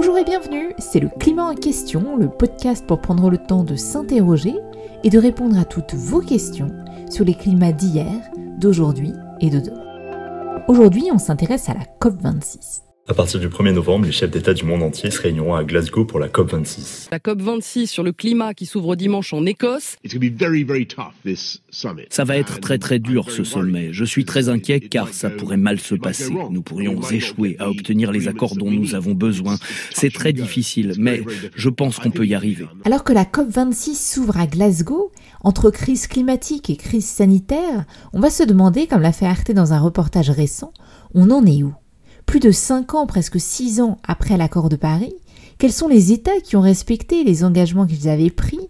Bonjour et bienvenue, c'est le Climat en question, le podcast pour prendre le temps de s'interroger et de répondre à toutes vos questions sur les climats d'hier, d'aujourd'hui et de demain. Aujourd'hui, on s'intéresse à la COP26. À partir du 1er novembre, les chefs d'État du monde entier se réuniront à Glasgow pour la COP26. La COP26 sur le climat qui s'ouvre dimanche en Écosse. Ça va être très très dur ce sommet. Je suis très inquiet car ça pourrait mal se passer. Nous pourrions échouer à obtenir les accords dont nous avons besoin. C'est très difficile, mais je pense qu'on peut y arriver. Alors que la COP26 s'ouvre à Glasgow, entre crise climatique et crise sanitaire, on va se demander, comme l'a fait Arte dans un reportage récent, on en est où? Plus de 5 ans, presque 6 ans après l'accord de Paris, quels sont les États qui ont respecté les engagements qu'ils avaient pris?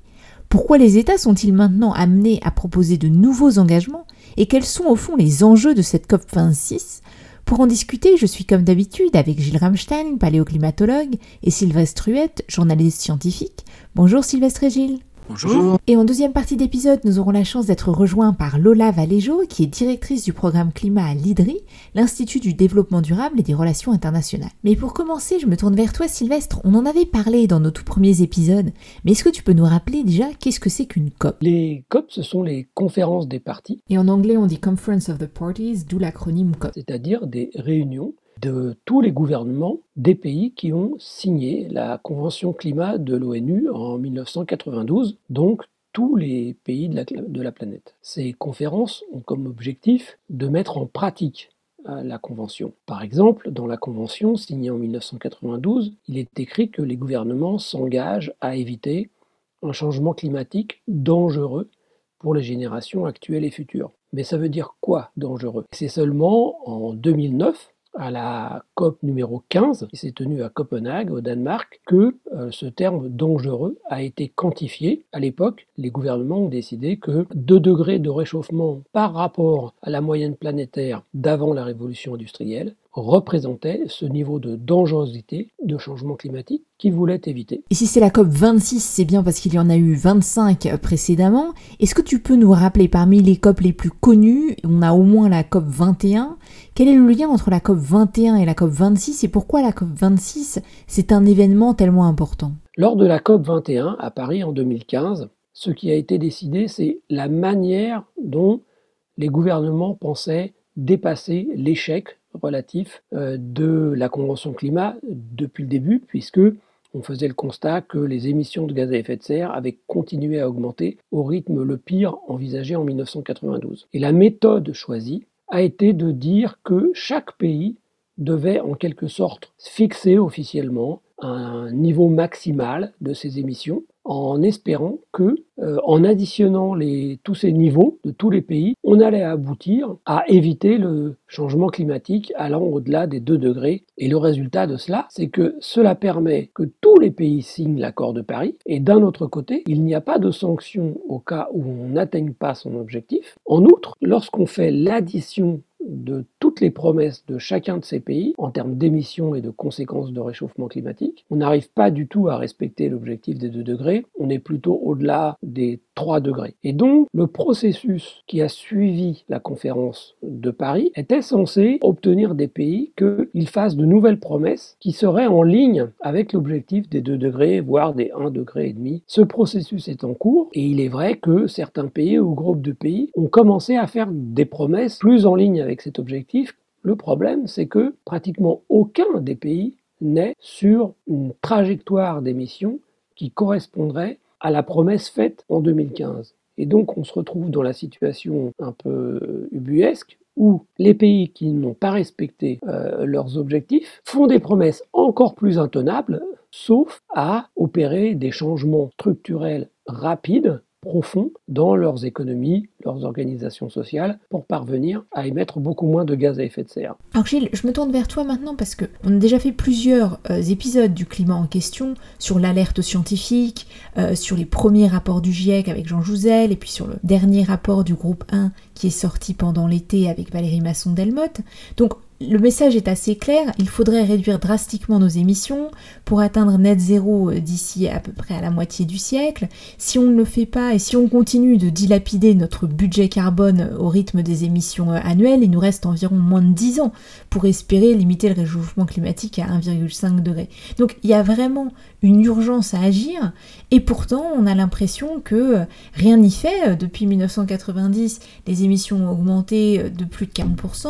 Pourquoi les États sont-ils maintenant amenés à proposer de nouveaux engagements? Et quels sont au fond les enjeux de cette COP26 Pour en discuter, je suis comme d'habitude avec Gilles Ramstein, paléoclimatologue, et Sylvestre Huette, journaliste scientifique. Bonjour Sylvestre et Gilles. Bonjour. Et en deuxième partie d'épisode, nous aurons la chance d'être rejoints par Lola Valéjo, qui est directrice du programme climat à l'IDRI, l'Institut du développement durable et des relations internationales. Mais pour commencer, je me tourne vers toi Sylvestre, on en avait parlé dans nos tout premiers épisodes, mais est-ce que tu peux nous rappeler déjà qu'est-ce que c'est qu'une COP? Les COP, ce sont les conférences des parties. Et en anglais, on dit Conference of the Parties, d'où l'acronyme COP. C'est-à-dire des réunions de tous les gouvernements des pays qui ont signé la Convention climat de l'ONU en 1992, donc tous les pays de la, planète. Ces conférences ont comme objectif de mettre en pratique euh, la Convention. Par exemple, dans la Convention signée en 1992, il est écrit que les gouvernements s'engagent à éviter un changement climatique dangereux pour les générations actuelles et futures. Mais ça veut dire quoi dangereux? C'est seulement en 2009 à la COP numéro 15, qui s'est tenue à Copenhague, au Danemark, que euh, ce terme dangereux a été quantifié. À l'époque, les gouvernements ont décidé que 2 degrés de réchauffement par rapport à la moyenne planétaire d'avant la révolution industrielle représentait ce niveau de dangerosité de changement climatique qu'ils voulaient éviter. Et si c'est la COP 26, c'est bien parce qu'il y en a eu 25 précédemment. Est-ce que tu peux nous rappeler parmi les COP les plus connues, on a au moins la COP 21, quel est le lien entre la COP 21 et la COP 26 et pourquoi la COP 26 c'est un événement tellement important? Lors de la COP 21 à Paris en 2015, ce qui a été décidé, c'est la manière dont les gouvernements pensaient dépasser l'échec relatif euh, de la Convention climat depuis le début, puisque on faisait le constat que les émissions de gaz à effet de serre avaient continué à augmenter au rythme le pire envisagé en 1992. Et la méthode choisie a été de dire que chaque pays devait en quelque sorte fixer officiellement un niveau maximal de ses émissions en espérant que, euh, en additionnant tous ces niveaux de tous les pays, on allait aboutir à éviter le changement climatique allant au-delà des 2 degrés. Et le résultat de cela, c'est que cela permet que tous les pays signent l'accord de Paris, et d'un autre côté, il n'y a pas de sanctions au cas où on n'atteigne pas son objectif. En outre, lorsqu'on fait l'addition de toutes les promesses de chacun de ces pays en termes d'émissions et de conséquences de réchauffement climatique. On n'arrive pas du tout à respecter l'objectif des 2 degrés, on est plutôt au-delà des 3 degrés. Et donc, le processus qui a suivi la conférence de Paris était censé obtenir des pays qu'ils fassent de nouvelles promesses qui seraient en ligne avec l'objectif des 2 degrés, voire des 1 degré et demi. Ce processus est en cours et il est vrai que certains pays ou groupes de pays ont commencé à faire des promesses plus en ligne avec cet objectif. Le problème, c'est que pratiquement aucun des pays n'est sur une trajectoire d'émissions qui correspondrait à la promesse faite en 2015. Et donc on se retrouve dans la situation un peu ubuesque où les pays qui n'ont pas respecté euh, leurs objectifs font des promesses encore plus intenables, sauf à opérer des changements structurels rapides profond dans leurs économies, leurs organisations sociales, pour parvenir à émettre beaucoup moins de gaz à effet de serre. Alors Gilles, je me tourne vers toi maintenant parce que on a déjà fait plusieurs euh, épisodes du climat en question, sur l'alerte scientifique, euh, sur les premiers rapports du GIEC avec Jean Jouzel, et puis sur le dernier rapport du groupe 1 qui est sorti pendant l'été avec Valérie Masson-Delmotte. Donc le message est assez clair, il faudrait réduire drastiquement nos émissions pour atteindre net zéro euh, d'ici à peu près à la moitié du siècle. Si on ne le fait pas et si on continue de dilapider notre budget carbone au rythme des émissions euh, annuelles, il nous reste environ moins de 10 ans pour espérer limiter le réchauffement climatique à 1,5 degré. Donc il y a vraiment une urgence à agir et pourtant on a l'impression que euh, rien n'y fait. Depuis 1990, les émissions ont augmenté de plus de 40%.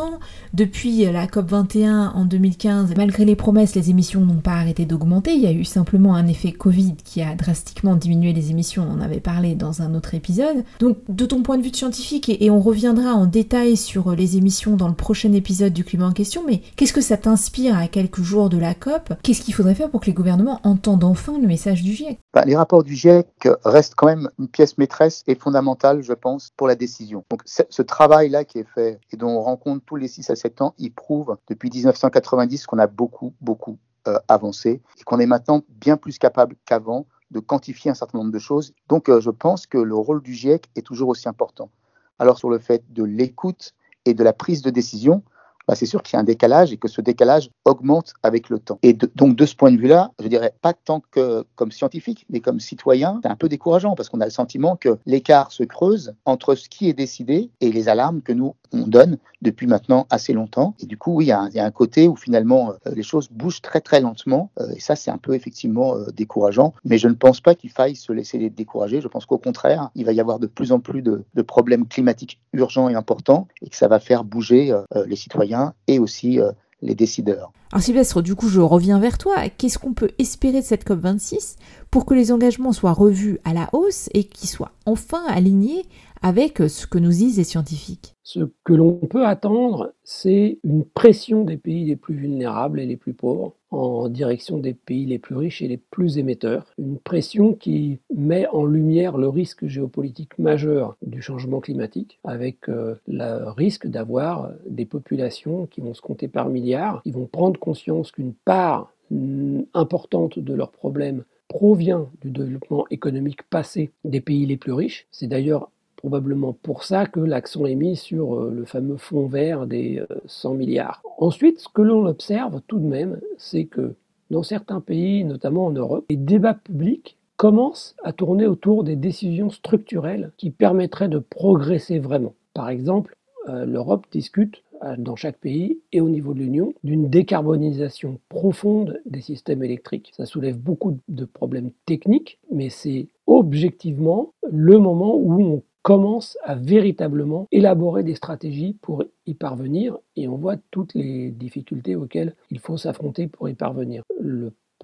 Depuis COP21 en 2015, malgré les promesses, les émissions n'ont pas arrêté d'augmenter. Il y a eu simplement un effet Covid qui a drastiquement diminué les émissions. On en avait parlé dans un autre épisode. Donc, de ton point de vue de scientifique, et, on reviendra en détail sur les émissions dans le prochain épisode du climat en question, mais qu'est-ce que ça t'inspire à quelques jours de la COP? Qu'est-ce qu'il faudrait faire pour que les gouvernements entendent enfin le message du GIEC? Bah, Les rapports du GIEC restent quand même une pièce maîtresse et fondamentale, je pense, pour la décision. Donc, ce travail-là qui est fait et dont on rencontre tous les 6 à 7 ans, il prouve depuis 1990 qu'on a beaucoup, beaucoup euh, avancé et qu'on est maintenant bien plus capable qu'avant de quantifier un certain nombre de choses. Donc, euh, je pense que le rôle du GIEC est toujours aussi important. Alors, sur le fait de l'écoute et de la prise de décision, bah, c'est sûr qu'il y a un décalage et que ce décalage augmente avec le temps. Et donc de ce point de vue-là, je dirais pas tant que comme scientifique, mais comme citoyen, c'est un peu décourageant parce qu'on a le sentiment que l'écart se creuse entre ce qui est décidé et les alarmes que nous on donne depuis maintenant assez longtemps. Et du coup, oui, il y a un, côté où finalement euh, les choses bougent très très lentement. Euh, et ça, c'est un peu effectivement euh, décourageant. Mais je ne pense pas qu'il faille se laisser décourager. Je pense qu'au contraire, il va y avoir de plus en plus de, de problèmes climatiques urgents et importants et que ça va faire bouger les citoyens et aussi euh, les décideurs. Alors Sylvestre, du coup, je reviens vers toi. Qu'est-ce qu'on peut espérer de cette COP26 pour que les engagements soient revus à la hausse et qu'ils soient enfin alignés avec ce que nous disent les scientifiques Ce que l'on peut attendre, c'est une pression des pays les plus vulnérables et les plus pauvres en direction des pays les plus riches et les plus émetteurs. Une pression qui met en lumière le risque géopolitique majeur du changement climatique, avec euh, le risque d'avoir des populations qui vont se compter par milliards, qui vont prendre conscience qu'une part mm, importante de leurs problèmes provient du développement économique passé des pays les plus riches. C'est d'ailleurs probablement pour ça que l'accent est mis sur euh, le fameux fonds vert des 100 euh, milliards. Ensuite, ce que l'on observe tout de même, c'est que dans certains pays, notamment en Europe, les débats publics commencent à tourner autour des décisions structurelles qui permettraient de progresser vraiment. Par exemple, euh, l'Europe discute dans chaque pays et au niveau de l'Union d'une décarbonisation profonde des systèmes électriques. Ça soulève beaucoup de problèmes techniques, mais c'est objectivement le moment où on commence à véritablement élaborer des stratégies pour y parvenir et on voit toutes les difficultés auxquelles il faut s'affronter pour y parvenir.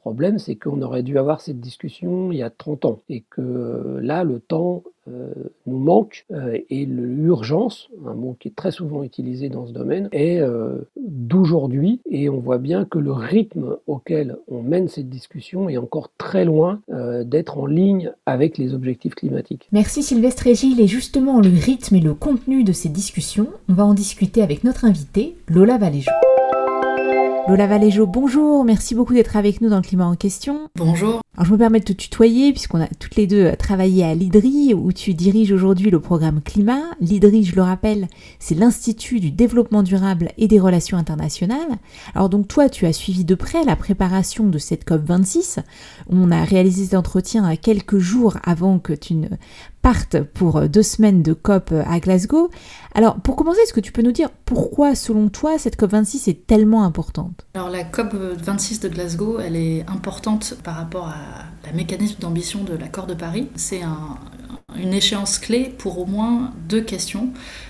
Problème, c'est qu'on aurait dû avoir cette discussion il y a 30 ans et que là, le temps euh, nous manque euh, et l'urgence, un mot qui est très souvent utilisé dans ce domaine, est euh, d'aujourd'hui et on voit bien que le rythme auquel on mène cette discussion est encore très loin d'être en ligne avec les objectifs climatiques. Merci Sylvestre et Gilles et justement le rythme et le contenu de ces discussions, on va en discuter avec notre invité Lola Valéjo. Lola Valéjo, bonjour, merci beaucoup d'être avec nous dans le climat en question. Bonjour. Alors je me permets de te tutoyer puisqu'on a toutes les deux travaillé à l'IDRI où tu diriges aujourd'hui le programme climat. L'IDRI, je le rappelle, c'est l'Institut du développement durable et des relations internationales. Alors donc toi, tu as suivi de près la préparation de cette COP26. On a réalisé cet entretien quelques jours avant que tu ne partent pour deux semaines de COP à Glasgow. Alors pour commencer, est-ce que tu peux nous dire pourquoi selon toi cette COP26 est tellement importante? Alors la COP26 de Glasgow, elle est importante par rapport à la mécanisme d'ambition de l'accord de Paris. C'est un, une échéance clé pour au moins deux questions.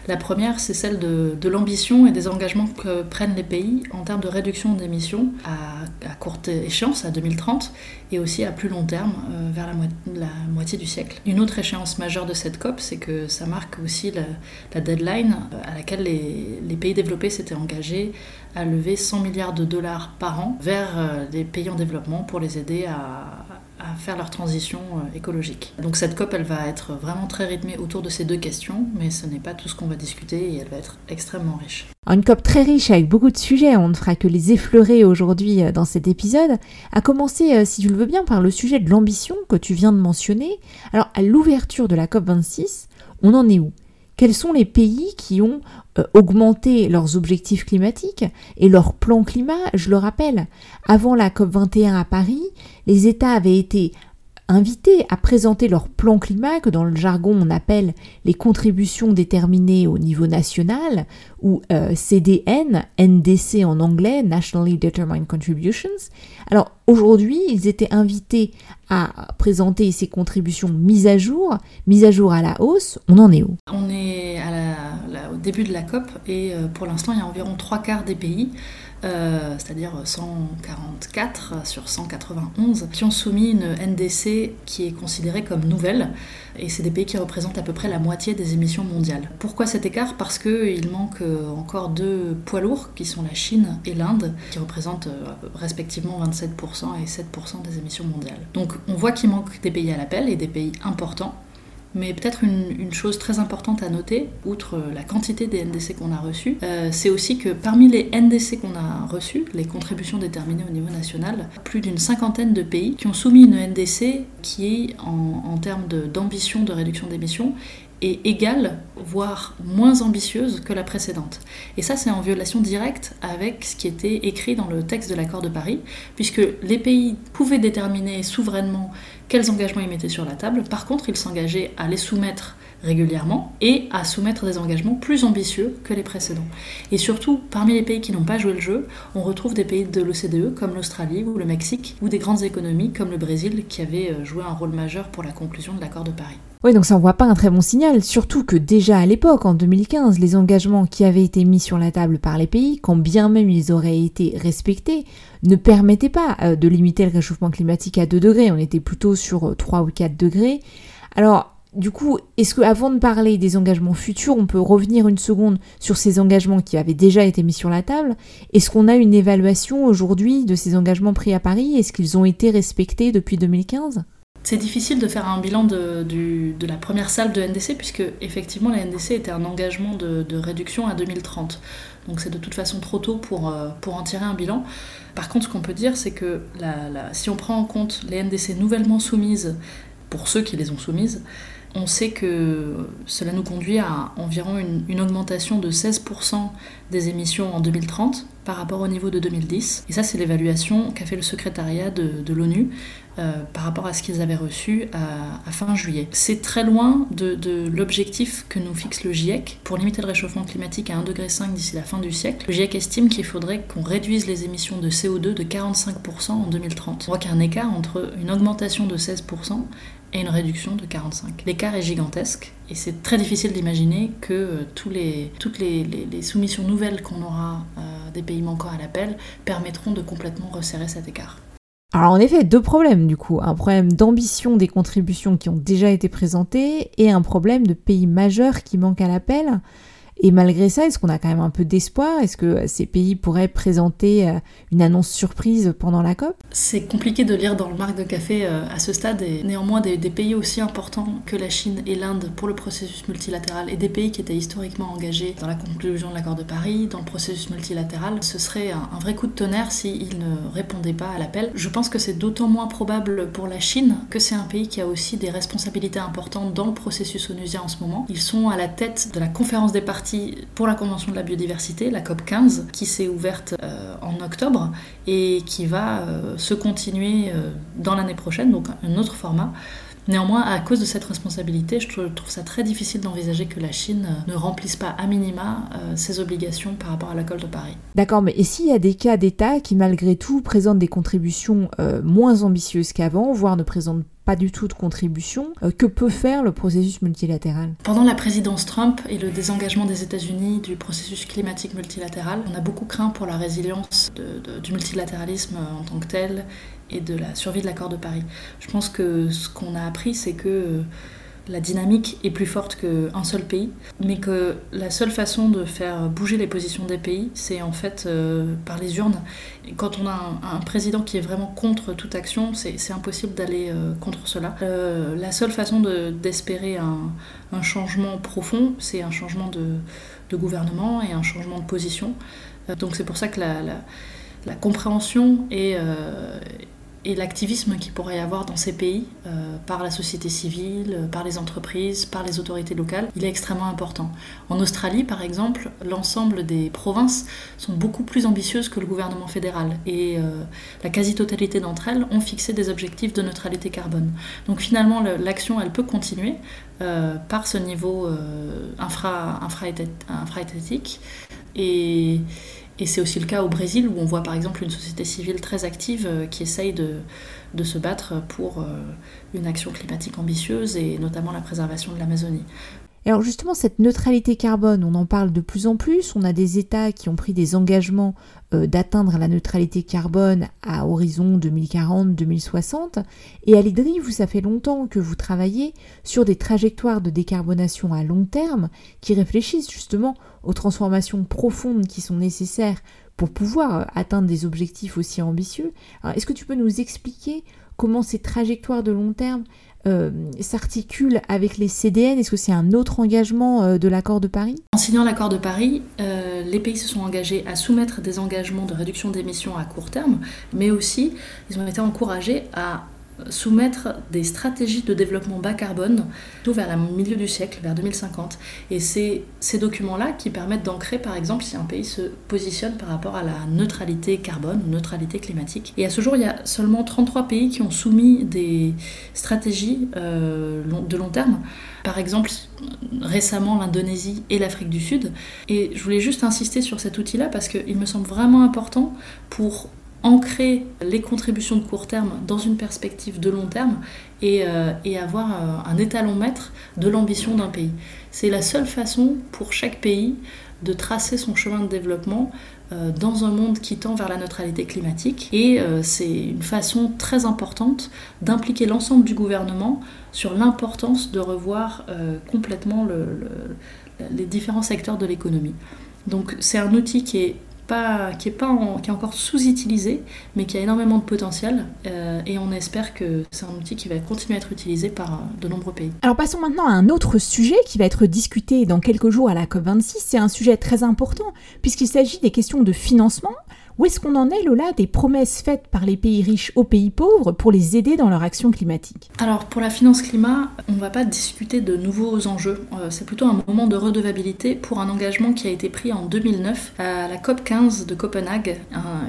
La première, c'est celle de, l'ambition et des engagements que prennent les pays en termes de réduction d'émissions à, courte échéance, à 2030, et aussi à plus long terme, euh, vers la, moitié du siècle. Une autre échéance majeure de cette COP, c'est que ça marque aussi la, deadline euh, à laquelle les, les pays développés s'étaient engagés à lever 100 milliards de dollars par an vers euh, les pays en développement pour les aider à, à faire leur transition euh, écologique. Donc cette COP, elle va être vraiment très rythmée autour de ces deux questions, mais ce n'est pas tout ce qu'on va discuter et elle va être extrêmement riche. Une COP très riche avec beaucoup de sujets, on ne fera que les effleurer aujourd'hui euh, dans cet épisode, à commencer, euh, si tu le veux bien, par le sujet de l'ambition que tu viens de mentionner. Alors à l'ouverture de la COP 26, on en est où? Quels sont les pays qui ont euh, augmenté leurs objectifs climatiques et leur plan climat? Je le rappelle, avant la COP21 à Paris, les États avaient été invités à présenter leur plan climat que dans le jargon on appelle les contributions déterminées au niveau national ou euh, CDN, NDC en anglais, Nationally Determined Contributions. Alors aujourd'hui, ils étaient invités à présenter ces contributions mises à jour, mises à jour à la hausse. On en est où? On est au début de la COP et euh, pour l'instant, il y a environ trois quarts des pays euh, c'est-à-dire 144 sur 191, qui ont soumis une NDC qui est considérée comme nouvelle. Et c'est des pays qui représentent à peu près la moitié des émissions mondiales. Pourquoi cet écart? Parce qu'il manque euh, encore deux poids lourds, qui sont la Chine et l'Inde, qui représentent euh, respectivement 27% et 7% des émissions mondiales. Donc on voit qu'il manque des pays à l'appel et des pays importants. Mais peut-être une, chose très importante à noter, outre la quantité des NDC qu'on a reçus, euh, c'est aussi que parmi les NDC qu'on a reçus, les contributions déterminées au niveau national, plus d'une cinquantaine de pays qui ont soumis une NDC qui, en, en termes d'ambition de, réduction d'émissions, est égale, voire moins ambitieuse que la précédente. Et ça, c'est en violation directe avec ce qui était écrit dans le texte de l'accord de Paris, puisque les pays pouvaient déterminer souverainement quels engagements ils mettaient sur la table? Par contre, ils s'engageaient à les soumettre régulièrement et à soumettre des engagements plus ambitieux que les précédents. Et surtout, parmi les pays qui n'ont pas joué le jeu, on retrouve des pays de l'OCDE comme l'Australie ou le Mexique, ou des grandes économies comme le Brésil qui avaient euh, joué un rôle majeur pour la conclusion de l'accord de Paris. Oui, donc ça voit pas un très bon signal, surtout que déjà à l'époque, en 2015, les engagements qui avaient été mis sur la table par les pays, quand bien même ils auraient été respectés, ne permettaient pas euh, de limiter le réchauffement climatique à 2 degrés, on était plutôt sur 3 euh, ou 4 degrés. Alors, du coup, est-ce qu'avant de parler des engagements futurs, on peut revenir une seconde sur ces engagements qui avaient déjà été mis sur la table? Est-ce qu'on a une évaluation aujourd'hui de ces engagements pris à Paris? Est-ce qu'ils ont été respectés depuis 2015 c'est difficile de faire un bilan de, la première salle de NDC puisque effectivement la NDC était un engagement de, réduction à 2030. Donc c'est de toute façon trop tôt pour, euh, pour en tirer un bilan. Par contre ce qu'on peut dire c'est que si on prend en compte les NDC nouvellement soumises, pour ceux qui les ont soumises, on sait que cela nous conduit à environ une, augmentation de 16% des émissions en 2030 par rapport au niveau de 2010. Et ça, c'est l'évaluation qu'a fait le secrétariat de, l'ONU euh, par rapport à ce qu'ils avaient reçu à, fin juillet. C'est très loin de, l'objectif que nous fixe le GIEC pour limiter le réchauffement climatique à 1,5 degré d'ici la fin du siècle. Le GIEC estime qu'il faudrait qu'on réduise les émissions de CO2 de 45% en 2030. On voit qu'il y a un écart entre une augmentation de 16% et une réduction de 45. L'écart est gigantesque et c'est très difficile d'imaginer que euh, tous les, toutes les, soumissions nouvelles qu'on aura euh, des pays manquants à l'appel permettront de complètement resserrer cet écart. Alors en effet, deux problèmes du coup. Un problème d'ambition des contributions qui ont déjà été présentées et un problème de pays majeurs qui manquent à l'appel. Et malgré ça, est-ce qu'on a quand même un peu d'espoir? Est-ce que ces pays pourraient présenter euh, une annonce surprise pendant la COP? C'est compliqué de lire dans le marque de café euh, à ce stade, et néanmoins des, pays aussi importants que la Chine et l'Inde pour le processus multilatéral, et des pays qui étaient historiquement engagés dans la conclusion de l'accord de Paris, dans le processus multilatéral, ce serait un, vrai coup de tonnerre s'ils ne répondaient pas à l'appel. Je pense que c'est d'autant moins probable pour la Chine que c'est un pays qui a aussi des responsabilités importantes dans le processus onusien en ce moment. Ils sont à la tête de la conférence des parties pour la Convention de la biodiversité, la COP 15, qui s'est ouverte euh, en octobre et qui va euh, se continuer euh, dans l'année prochaine, donc un autre format. Néanmoins, à cause de cette responsabilité, je trouve ça très difficile d'envisager que la Chine ne remplisse pas à minima ses obligations par rapport à l'accord de Paris. D'accord, mais et s'il y a des cas d'État qui malgré tout présentent des contributions moins ambitieuses qu'avant, voire ne présentent pas du tout de contribution. Euh, que peut faire le processus multilatéral? Pendant la présidence Trump et le désengagement des États-Unis du processus climatique multilatéral, on a beaucoup craint pour la résilience du multilatéralisme en tant que tel et de la survie de l'accord de Paris. Je pense que ce qu'on a appris, c'est que la dynamique est plus forte qu'un seul pays, mais que la seule façon de faire bouger les positions des pays, c'est en fait euh, par les urnes. Et quand on a un, président qui est vraiment contre toute action, c'est impossible d'aller euh, contre cela. Euh, la seule façon d'espérer un, changement profond, c'est un changement de, gouvernement et un changement de position. donc c'est pour ça que la, la, compréhension et et l'activisme qu'il pourrait y avoir dans ces pays euh, par la société civile, euh, par les entreprises, par les autorités locales, il est extrêmement important. En Australie, par exemple, l'ensemble des provinces sont beaucoup plus ambitieuses que le gouvernement fédéral et euh, la quasi-totalité d'entre elles ont fixé des objectifs de neutralité carbone. Donc finalement, l'action, elle peut continuer par ce niveau infra, infra, infra-étatique et c'est aussi le cas au Brésil où on voit par exemple une société civile très active euh, qui essaye de, se battre pour euh, une action climatique ambitieuse et notamment la préservation de l'Amazonie. Alors justement, cette neutralité carbone, on en parle de plus en plus. On a des États qui ont pris des engagements euh, d'atteindre la neutralité carbone à horizon 2040-2060. Et à l'IDRI, vous, ça fait longtemps que vous travaillez sur des trajectoires de décarbonation à long terme qui réfléchissent justement aux transformations profondes qui sont nécessaires pour pouvoir euh, atteindre des objectifs aussi ambitieux. Est-ce que tu peux nous expliquer comment ces trajectoires de long terme euh, s'articule avec les CDN Est-ce que c'est un autre engagement euh, de l'accord de Paris? En signant l'accord de Paris, euh, les pays se sont engagés à soumettre des engagements de réduction d'émissions à court terme, mais aussi ils ont été encouragés à soumettre des stratégies de développement bas carbone tout vers le milieu du siècle, vers 2050. Et c'est ces documents-là qui permettent d'ancrer, par exemple, si un pays se positionne par rapport à la neutralité carbone neutralité climatique. Et à ce jour, il y a seulement 33 pays qui ont soumis des stratégies euh, de long terme. Par exemple, récemment l'Indonésie et l'Afrique du Sud. Et je voulais juste insister sur cet outil-là parce qu'il me semble vraiment important pour ancrer les contributions de court terme dans une perspective de long terme et, euh, avoir euh, un étalon maître de l'ambition d'un pays. C'est la seule façon pour chaque pays de tracer son chemin de développement euh, dans un monde qui tend vers la neutralité climatique. Et c'est une façon très importante d'impliquer l'ensemble du gouvernement sur l'importance de revoir complètement les différents secteurs de l'économie. Donc c'est un outil qui est pas, qui, est pas qui est encore sous-utilisé, mais qui a énormément de potentiel. Euh, et on espère que c'est un outil qui va continuer à être utilisé par euh, de nombreux pays. Alors passons maintenant à un autre sujet qui va être discuté dans quelques jours à la COP26. C'est un sujet très important puisqu'il s'agit des questions de financement. Où est-ce qu'on en est, Lola, des promesses faites par les pays riches aux pays pauvres pour les aider dans leur action climatique? Alors, pour la finance climat, on ne va pas discuter de nouveaux enjeux. Euh, c'est plutôt un moment de redevabilité pour un engagement qui a été pris en 2009 à la COP 15 de Copenhague,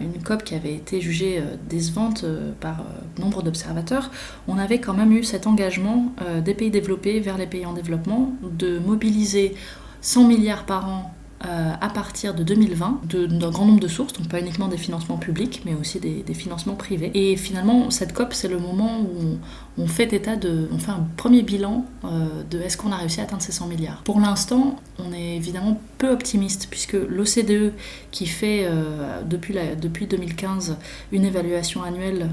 une COP qui avait été jugée euh, décevante euh, par nombre d'observateurs. On avait quand même eu cet engagement des pays développés vers les pays en développement de mobiliser 100 milliards par an euh, à partir de 2020 d'un grand nombre de sources, donc pas uniquement des financements publics, mais aussi des, financements privés. Et finalement, cette COP, c'est le moment où on, fait état de, on fait un premier bilan euh, de est-ce qu'on a réussi à atteindre ces 100 milliards. Pour l'instant, on est évidemment peu optimiste puisque l'OCDE, qui fait euh, depuis, depuis 2015 une évaluation annuelle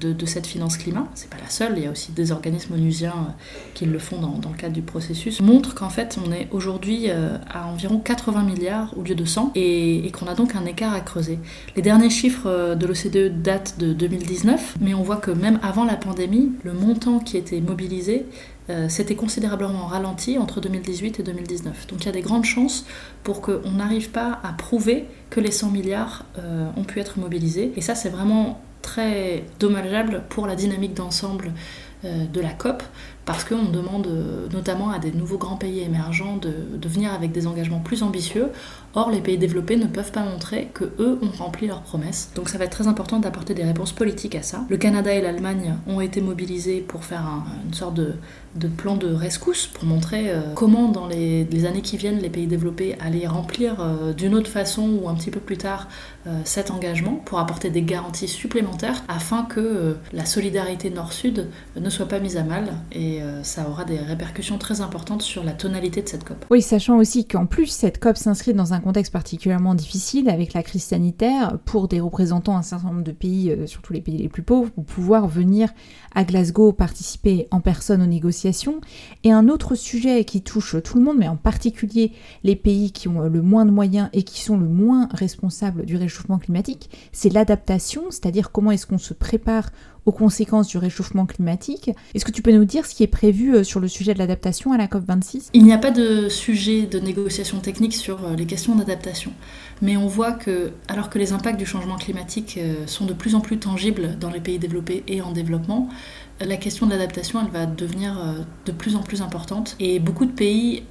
de, cette finance climat, c'est pas la seule, il y a aussi des organismes onusiens qui le font dans, dans le cadre du processus, montre qu'en fait, on est aujourd'hui à environ 4 80 milliards au lieu de 100 et, qu'on a donc un écart à creuser. Les derniers chiffres euh, de l'OCDE datent de 2019, mais on voit que même avant la pandémie, le montant qui était mobilisé euh, s'était considérablement ralenti entre 2018 et 2019. Donc il y a des grandes chances pour qu'on n'arrive pas à prouver que les 100 milliards euh, ont pu être mobilisés. Et ça, c'est vraiment très dommageable pour la dynamique d'ensemble de la COP, parce qu'on demande euh, notamment à des nouveaux grands pays émergents de, de, venir avec des engagements plus ambitieux. Or, les pays développés ne peuvent pas montrer que eux ont rempli leurs promesses. Donc, ça va être très important d'apporter des réponses politiques à ça. Le Canada et l'Allemagne ont été mobilisés pour faire une sorte de, plan de rescousse pour montrer euh, comment, dans les, années qui viennent, les pays développés allaient remplir euh, d'une autre façon ou un petit peu plus tard cet engagement pour apporter des garanties supplémentaires afin que la solidarité nord-sud ne soit pas mise à mal et euh, ça aura des répercussions très importantes sur la tonalité de cette COP. Oui, sachant aussi qu'en plus, cette COP s'inscrit dans un contexte particulièrement difficile avec la crise sanitaire pour des représentants d'un certain nombre de pays, euh, surtout les pays les plus pauvres, pour pouvoir venir à Glasgow participer en personne aux négociations. Et un autre sujet qui touche tout le monde, mais en particulier les pays qui ont le moins de moyens et qui sont le moins responsables du réchauffement climatique, c'est l'adaptation, c'est-à-dire comment est-ce qu'on se prépare aux conséquences du réchauffement climatique. Est-ce que tu peux nous dire ce qui est prévu euh, sur le sujet de l'adaptation à la COP26? Il n'y a pas de sujet de négociation technique sur euh, les questions d'adaptation. Mais on voit que, alors que les impacts du changement climatique euh, sont de plus en plus tangibles dans les pays développés et en développement, la question de l'adaptation, elle va devenir de plus en plus importante. Et beaucoup de pays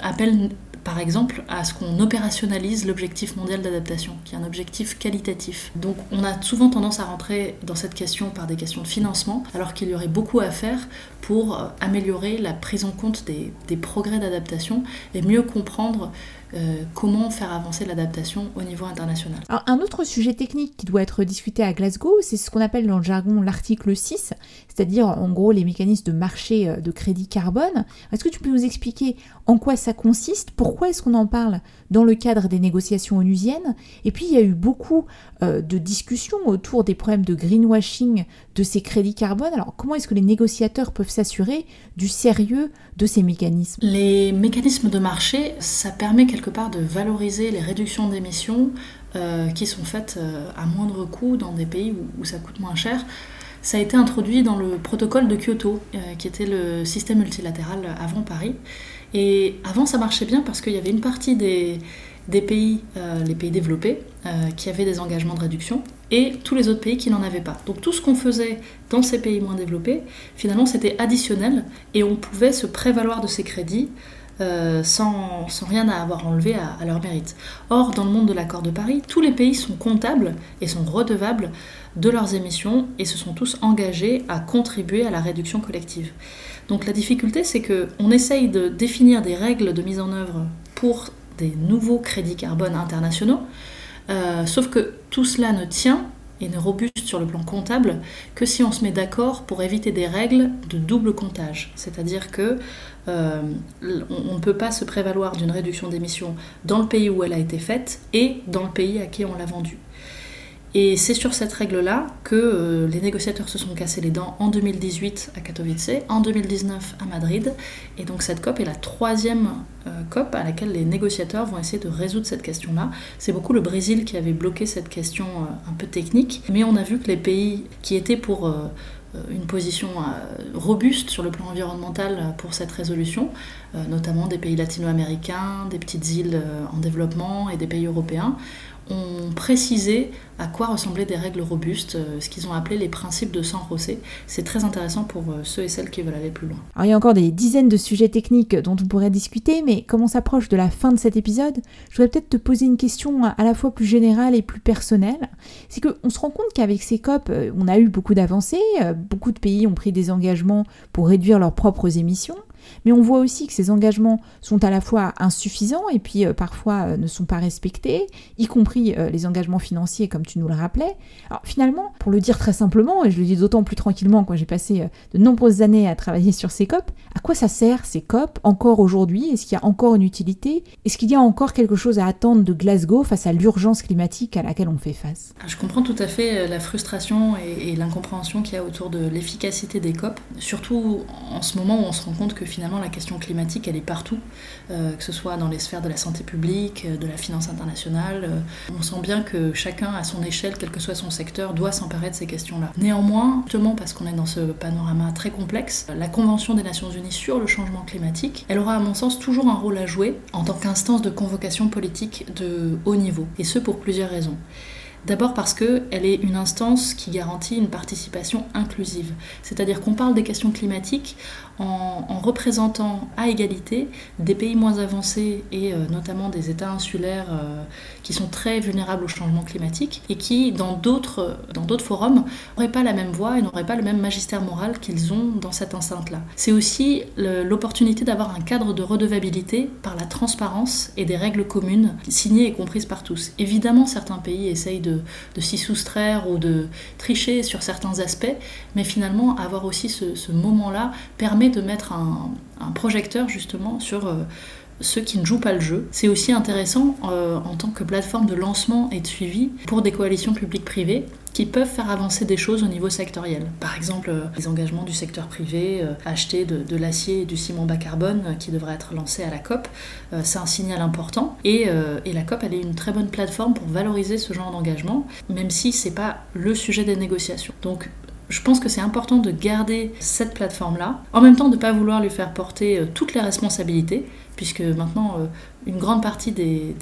appellent par exemple, à ce qu'on opérationnalise l'objectif mondial d'adaptation, qui est un objectif qualitatif. Donc on a souvent tendance à rentrer dans cette question par des questions de financement, alors qu'il y aurait beaucoup à faire pour euh, améliorer la prise en compte des, des progrès d'adaptation et mieux comprendre euh, comment faire avancer l'adaptation au niveau international. Alors, un autre sujet technique qui doit être discuté à Glasgow, c'est ce qu'on appelle dans le jargon l'article 6, c'est-à-dire en gros les mécanismes de marché euh, de crédit carbone. Est-ce que tu peux nous expliquer en quoi ça consiste Pourquoi est-ce qu'on en parle dans le cadre des négociations onusiennes? Et puis il y a eu beaucoup euh, de discussions autour des problèmes de greenwashing de ces crédits carbone. Alors comment est-ce que les négociateurs peuvent s'assurer du sérieux de ces mécanismes? Les mécanismes de marché, ça permet quelque part de valoriser les réductions d'émissions euh, qui sont faites euh, à moindre coût dans des pays où, ça coûte moins cher. Ça a été introduit dans le protocole de Kyoto, euh, qui était le système multilatéral avant Paris. Et avant, ça marchait bien parce qu'il y avait une partie des, des pays, les pays développés, qui avaient des engagements de réduction, et tous les autres pays qui n'en avaient pas. Donc tout ce qu'on faisait dans ces pays moins développés, finalement, c'était additionnel, et on pouvait se prévaloir de ces crédits euh, sans, rien à avoir enlevé à, leur mérite. Or, dans le monde de l'accord de Paris, tous les pays sont comptables et sont redevables de leurs émissions et se sont tous engagés à contribuer à la réduction collective. Donc la difficulté, c'est qu'on essaye de définir des règles de mise en œuvre pour des nouveaux crédits carbone internationaux, euh, sauf que tout cela ne tient et n'est robuste sur le plan comptable que si on se met d'accord pour éviter des règles de double comptage. C'est-à-dire que euh, on ne peut pas se prévaloir d'une réduction d'émissions dans le pays où elle a été faite et dans le pays à qui on l'a vendue. Et c'est sur cette règle-là que euh, les négociateurs se sont cassés les dents en 2018 à Katowice, en 2019 à Madrid. Et donc cette COP est la troisième euh, COP à laquelle les négociateurs vont essayer de résoudre cette question-là. C'est beaucoup le Brésil qui avait bloqué cette question un peu technique. Mais on a vu que les pays qui étaient pour euh, une position euh, robuste sur le plan environnemental pour cette résolution, euh, notamment des pays latino-américains, des petites îles en développement et des pays européens, ont précisé à quoi ressemblaient des règles robustes, euh, ce qu'ils ont appelé les principes de San José. C'est très intéressant pour euh, ceux et celles qui veulent aller plus loin. Alors, il y a encore des dizaines de sujets techniques dont on pourrait discuter, mais comme on s'approche de la fin de cet épisode, je voudrais peut-être te poser une question à la fois plus générale et plus personnelle. C'est qu'on se rend compte qu'avec ces COP, euh, on a eu beaucoup d'avancées, beaucoup de pays ont pris des engagements pour réduire leurs propres émissions, mais on voit aussi que ces engagements sont à la fois insuffisants et puis euh, parfois euh, ne sont pas respectés, y compris euh, les engagements financiers comme tu nous le rappelais. Alors finalement, pour le dire très simplement, et je le dis d'autant plus tranquillement quand j'ai passé de nombreuses années à travailler sur ces COP, à quoi ça sert ces COP encore aujourd'hui? Est-ce qu'il y a encore une utilité? Est-ce qu'il y a encore quelque chose à attendre de Glasgow face à l'urgence climatique à laquelle on fait face? Je comprends tout à fait la frustration et, et l'incompréhension qu'il y a autour de l'efficacité des COP, surtout en ce moment où on se rend compte que finalement la question climatique, elle est partout, euh, que ce soit dans les sphères de la santé publique, euh, de la finance internationale. Euh, on sent bien que chacun, à son échelle, quel que soit son secteur, doit s'emparer de ces questions-là. Néanmoins, justement parce qu'on est dans ce panorama très complexe, la Convention des Nations Unies sur le changement climatique, elle aura à mon sens toujours un rôle à jouer en tant qu'instance de convocation politique de haut niveau, et ce pour plusieurs raisons. D'abord parce qu'elle est une instance qui garantit une participation inclusive. C'est-à-dire qu'on parle des questions climatiques en, représentant à égalité des pays moins avancés et euh, notamment des États insulaires euh, qui sont très vulnérables au changement climatique et qui, dans d'autres, forums, n'auraient pas la même voix et n'auraient pas le même magistère moral qu'ils ont dans cette enceinte-là. C'est aussi l'opportunité d'avoir un cadre de redevabilité par la transparence et des règles communes signées et comprises par tous. Évidemment, certains pays essayent de, s'y soustraire ou de tricher sur certains aspects, mais finalement, avoir aussi ce, ce moment-là permet de mettre un, projecteur justement sur euh, ceux qui ne jouent pas le jeu. C'est aussi intéressant euh, en tant que plateforme de lancement et de suivi pour des coalitions publiques-privées qui peuvent faire avancer des choses au niveau sectoriel. Par exemple, euh, les engagements du secteur privé, acheter de, l'acier et du ciment bas carbone qui devraient être lancés à la COP, c'est un signal important. Et, et, la COP, elle est une très bonne plateforme pour valoriser ce genre d'engagement, même si c'est pas le sujet des négociations. Donc Je pense que c'est important de garder cette plateforme-là, en même temps de ne pas vouloir lui faire porter euh, toutes les responsabilités, puisque maintenant, euh, une grande partie des,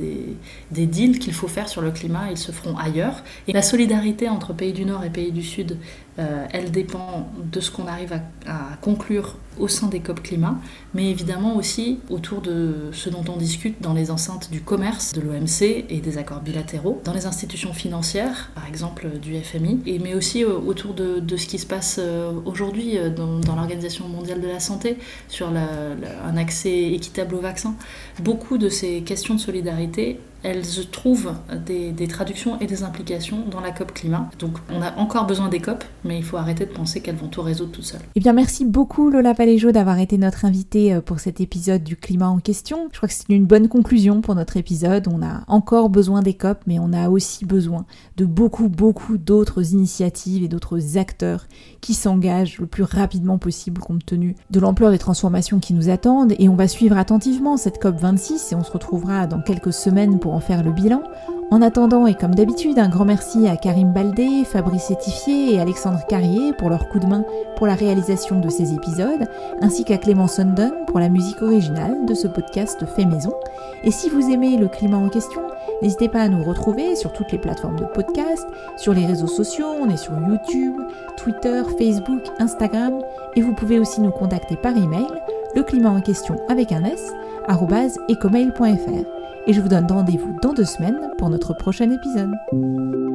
des, deals qu'il faut faire sur le climat, ils se feront ailleurs. Et la solidarité entre pays du Nord et pays du Sud, euh, elle dépend de ce qu'on arrive à, conclure au sein des COP climat, mais évidemment aussi autour de ce dont on discute dans les enceintes du commerce, de l'OMC et des accords bilatéraux, dans les institutions financières, par exemple du FMI, mais aussi euh, autour de, ce qui se passe aujourd'hui dans, l'Organisation mondiale de la santé sur un accès équitable aux vaccins. Beaucoup de ces questions de solidarité elles trouvent des, traductions et des implications dans la COP climat. Donc on a encore besoin des COP, mais il faut arrêter de penser qu'elles vont tout résoudre toutes seules. Eh bien merci beaucoup Lola Valéjo d'avoir été notre invitée euh, pour cet épisode du climat en question. Je crois que c'est une bonne conclusion pour notre épisode. On a encore besoin des COP, mais on a aussi besoin de beaucoup, beaucoup d'autres initiatives et d'autres acteurs qui s'engagent le plus rapidement possible compte tenu de l'ampleur des transformations qui nous attendent. Et on va suivre attentivement cette COP 26 et on se retrouvera dans quelques semaines pour en faire le bilan. En attendant, et comme d'habitude, un grand merci à Karim Baldé, Fabrice Etifier et Alexandre Carrier pour leur coup de main pour la réalisation de ces épisodes, ainsi qu'à Clément Sundon pour la musique originale de ce podcast fait maison. Et si vous aimez le climat en question, n'hésitez pas à nous retrouver sur toutes les plateformes de podcast, sur les réseaux sociaux, on est sur YouTube, Twitter, Facebook, Instagram, et vous pouvez aussi nous contacter par email, le climat en question avec un S, ecomail.fr et je vous donne rendez-vous dans deux semaines pour notre prochain épisode.